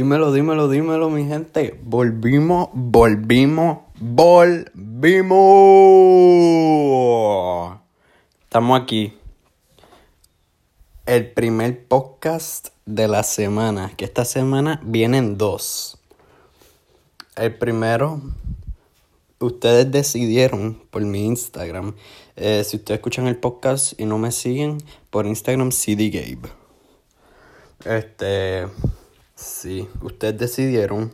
Dímelo, dímelo, dímelo, mi gente. Volvimos, volvimos, volvimos. Estamos aquí. El primer podcast de la semana. Que esta semana vienen dos. El primero, ustedes decidieron por mi Instagram. Eh, si ustedes escuchan el podcast y no me siguen, por Instagram CD Gabe. Este, sí, ustedes decidieron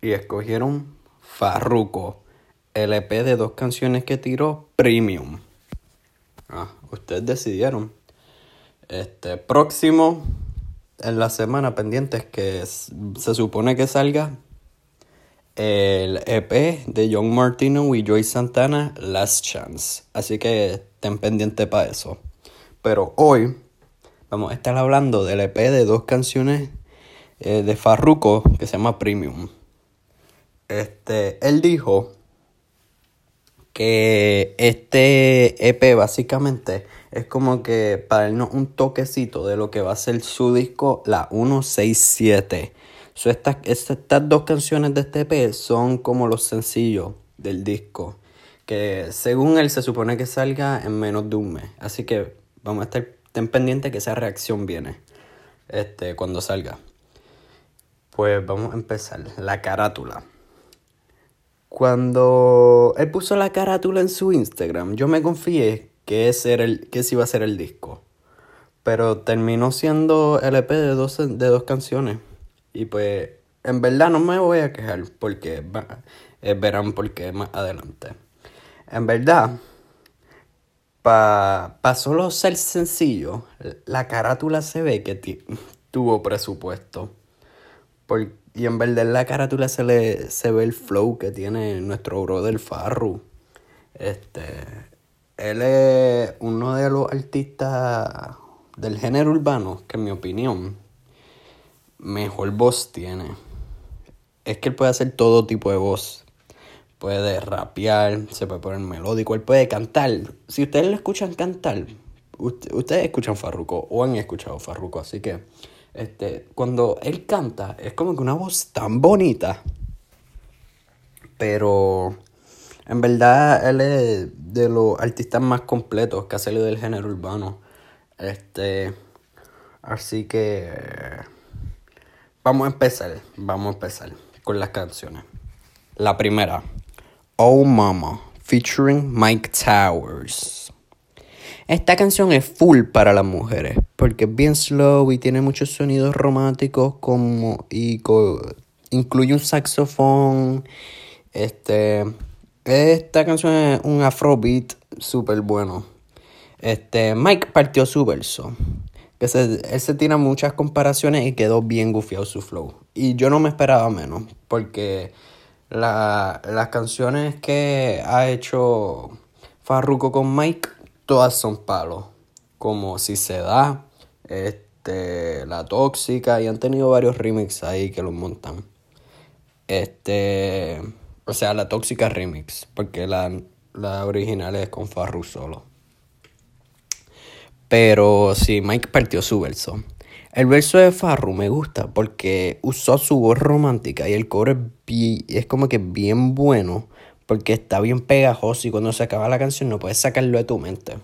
y escogieron Farruko, el EP de dos canciones que tiró Premium. Ah, ustedes decidieron. Este, próximo en la semana pendiente es que se supone que salga el EP de John Martino y Joy Santana, Last Chance. Así que estén pendientes para eso. Pero hoy vamos a estar hablando del EP de dos canciones eh, de Farruko que se llama Premium. Este, él dijo que este EP básicamente es como que para darnos un toquecito de lo que va a ser su disco, la 167. So, estas, estas dos canciones de este EP son como los sencillos del disco. Que según él se supone que salga en menos de un mes. Así que vamos a estar ten pendiente que esa reacción viene este, cuando salga. Pues vamos a empezar. La carátula. Cuando él puso la carátula en su Instagram, yo me confié que ese, era el, que iba a ser el disco. Pero terminó siendo el EP de dos, de dos canciones. Y pues, en verdad no me voy a quejar porque eh, verán por qué más adelante. En verdad, para pa solo ser sencillo, la carátula se ve que tuvo presupuesto. Y en verdad en la carátula se le se ve el flow que tiene nuestro brother Farru. Este, él es uno de los artistas del género urbano que en mi opinión mejor voz tiene. Es que él puede hacer todo tipo de voz puede rapear, se puede poner melódico, él puede cantar. Si ustedes lo escuchan cantar, ustedes escuchan Farruko o han escuchado Farruko, así que este, cuando él canta es como que una voz tan bonita. Pero en verdad él es de los artistas más completos que ha salido del género urbano. Este, así que vamos a empezar, vamos a empezar con las canciones. La primera, Oh Mama, featuring Mike Towers. Esta canción es full para las mujeres, porque es bien slow y tiene muchos sonidos románticos como y incluye un saxofón. Este, esta canción es un afrobeat súper bueno. Este, Mike partió su verso. Que se, él se tira muchas comparaciones y quedó bien gufiado su flow. Y yo no me esperaba menos, porque la, las canciones que ha hecho Farruko con Mike, todas son palos. Como Si se da, este, La Tóxica, y han tenido varios remixes ahí que los montan. Este, o sea, La Tóxica remix, porque la, la original es con Farru solo. Pero sí, Mike partió su verso. El verso de Farru me gusta porque usó su voz romántica y el coro es, es como que bien bueno porque está bien pegajoso y cuando se acaba la canción no puedes sacarlo de tu mente.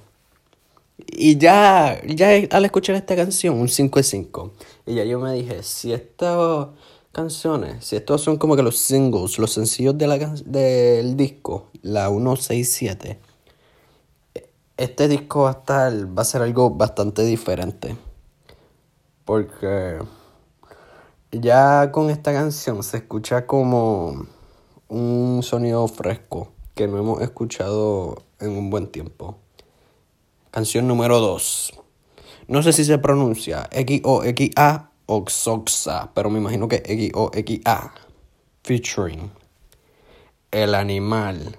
Y ya, ya al escuchar esta canción, un 5 de 5, y ya yo me dije, si estas canciones, si estos son como que los singles, los sencillos de la, del disco, la 167, este disco va a estar, va a ser algo bastante diferente. Porque ya con esta canción se escucha como un sonido fresco que no hemos escuchado en un buen tiempo. Canción número 2. No sé si se pronuncia X-O-X-A o Xoxa, pero me imagino que X-O-X-A. Featuring El animal,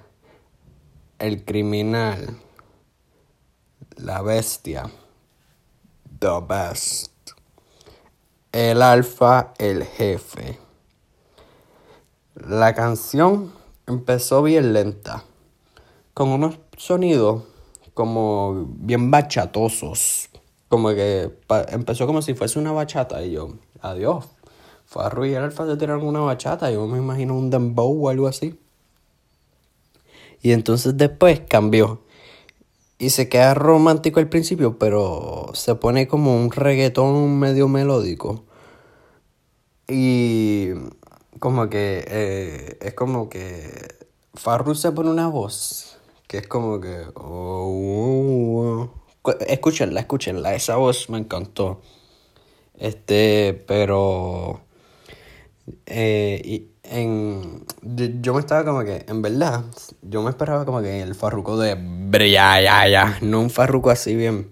el criminal, la bestia, the best. El alfa, el jefe. La canción empezó bien lenta, con unos sonidos como bien bachatosos. Como que empezó como si fuese una bachata y yo, adiós, Farru y el Alfa se tiraron una bachata, yo me imagino un dembow o algo así. Y entonces después cambió. Y se queda romántico al principio, pero se pone como un reggaetón medio melódico. Y como que eh, es como que Farru se pone una voz que es como que... Oh, oh, oh. Escúchenla, escúchenla, esa voz me encantó. Este, pero... Eh, en, yo me estaba como que, en verdad, yo me esperaba como que el farruco de ya no un farruco así bien.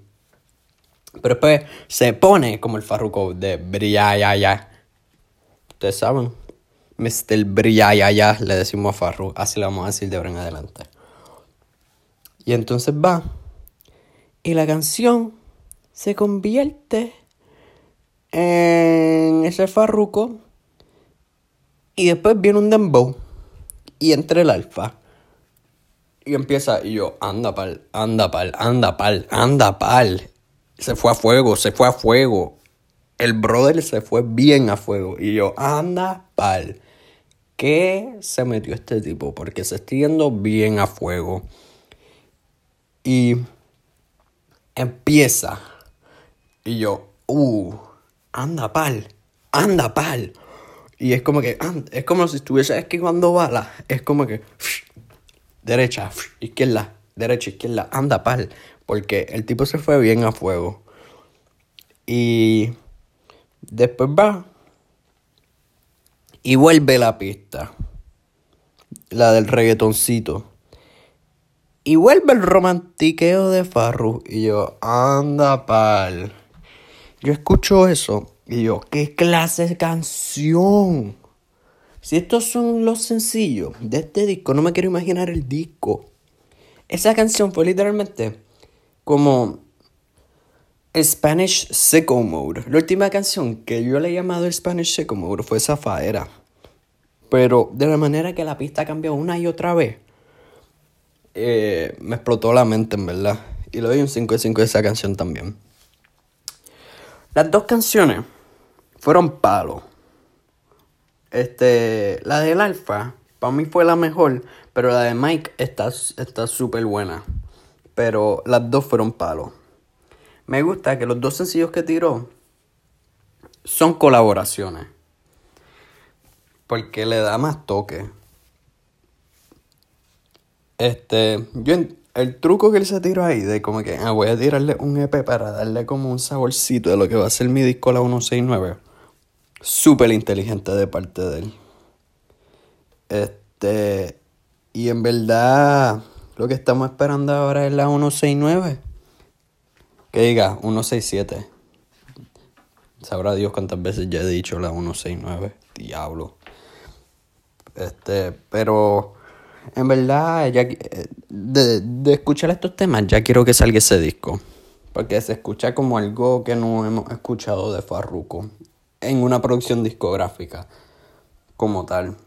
Pero después se pone como el farruco de ya Ustedes saben, Mr. ya le decimos a Farru, así le vamos a decir de ahora en adelante. Y entonces va, y la canción se convierte en ese farruco y después viene un dembow. Y entra el alfa. Y empieza, y yo, anda pal, anda pal, anda pal, anda pal. Se fue a fuego, se fue a fuego. El brother se fue bien a fuego. Y yo, anda pal. ¿Qué se metió este tipo? Porque se está yendo bien a fuego. Y empieza. Y yo, uh, anda pal, anda pal. Y es como que, ah, es como si estuviese esquivando balas. Es como que, derecha, izquierda, derecha, izquierda, anda pal. Porque el tipo se fue bien a fuego. Y después va y vuelve la pista. La del reggaetoncito. Y vuelve el romantiqueo de Farru. Y yo, anda pal. Yo escucho eso y yo, ¿qué clase de canción? Si estos son los sencillos de este disco, no me quiero imaginar el disco. Esa canción fue literalmente como Spanish Sicko Mode. La última canción que yo le he llamado Spanish Sicko Mode fue Zafaera. Pero de la manera que la pista cambió una y otra vez, eh, me explotó la mente, en verdad. Y le doy un 5 de 5 de esa canción también. Las dos canciones fueron palos. Este, la del Alfa, para mí fue la mejor, pero la de Mike está súper buena. Pero las dos fueron palos. Me gusta que los dos sencillos que tiró son colaboraciones. Porque le da más toque. Este, yo el truco que él se tiró ahí de como que ah, voy a tirarle un EP para darle como un saborcito de lo que va a ser mi disco la 169 súper inteligente de parte de él. Este, y en verdad, lo que estamos esperando ahora es la 169. Que diga 167. Sabrá Dios cuántas veces ya he dicho la 169. Diablo. Este, pero en verdad, ya, de, de escuchar estos temas, ya quiero que salga ese disco. Porque se escucha como algo que no hemos escuchado de Farruko en una producción discográfica como tal.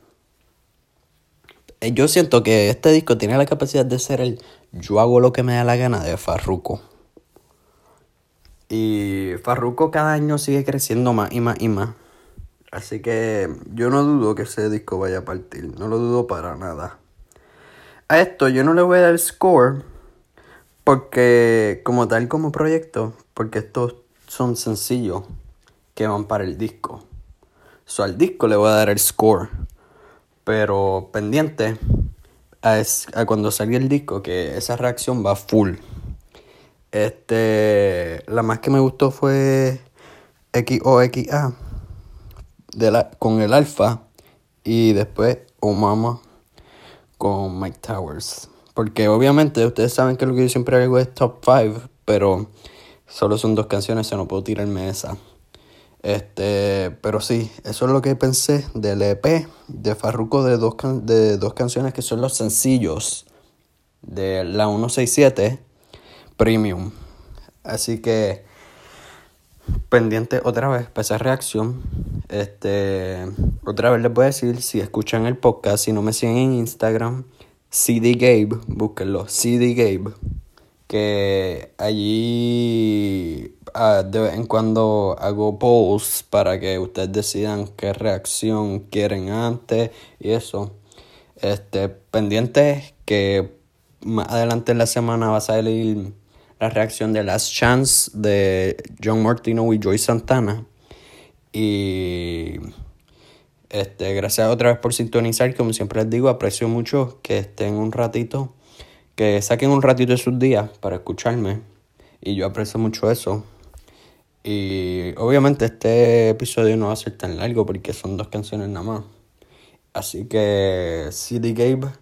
Eh, yo siento que este disco tiene la capacidad de ser el yo hago lo que me da la gana de Farruko. Y Farruko cada año sigue creciendo más y más y más. Así que yo no dudo que ese disco vaya a partir. No lo dudo para nada. A esto yo no le voy a dar score. Porque como tal como proyecto. Porque estos son sencillos que van para el disco. So, al disco le voy a dar el score. Pero pendiente a, a cuando salga el disco, que esa reacción va full. Este, la más que me gustó fue XOXA de la, con el alfa y después Omama con Mike Towers. Porque obviamente ustedes saben que lo que yo siempre hago es top 5, pero solo son dos canciones, se no puedo tirarme esa. Este, pero sí, eso es lo que pensé del EP de Farruko de dos, de dos canciones que son los sencillos de la 167 Premium. Así que pendiente otra vez para esa reacción. Este, otra vez les voy a decir, si escuchan el podcast, si no me siguen en Instagram, CD Gabe, búsquenlo, CD Gabe que allí ah, de vez en cuando hago polls para que ustedes decidan qué reacción quieren antes y eso. Este, pendientes que más adelante en la semana va a salir la reacción de Last Chance de John Martino y Joy Santana. Y este, gracias otra vez por sintonizar. Como siempre les digo, aprecio mucho que estén un ratito, que saquen un ratito de sus días para escucharme. Y yo aprecio mucho eso. Y obviamente este episodio no va a ser tan largo porque son dos canciones nada más. Así que CD Gabe,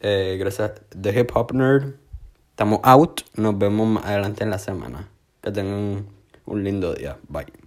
eh, gracias The Hip Hop Nerd. Estamos out. Nos vemos más adelante en la semana. Que tengan un lindo día. Bye.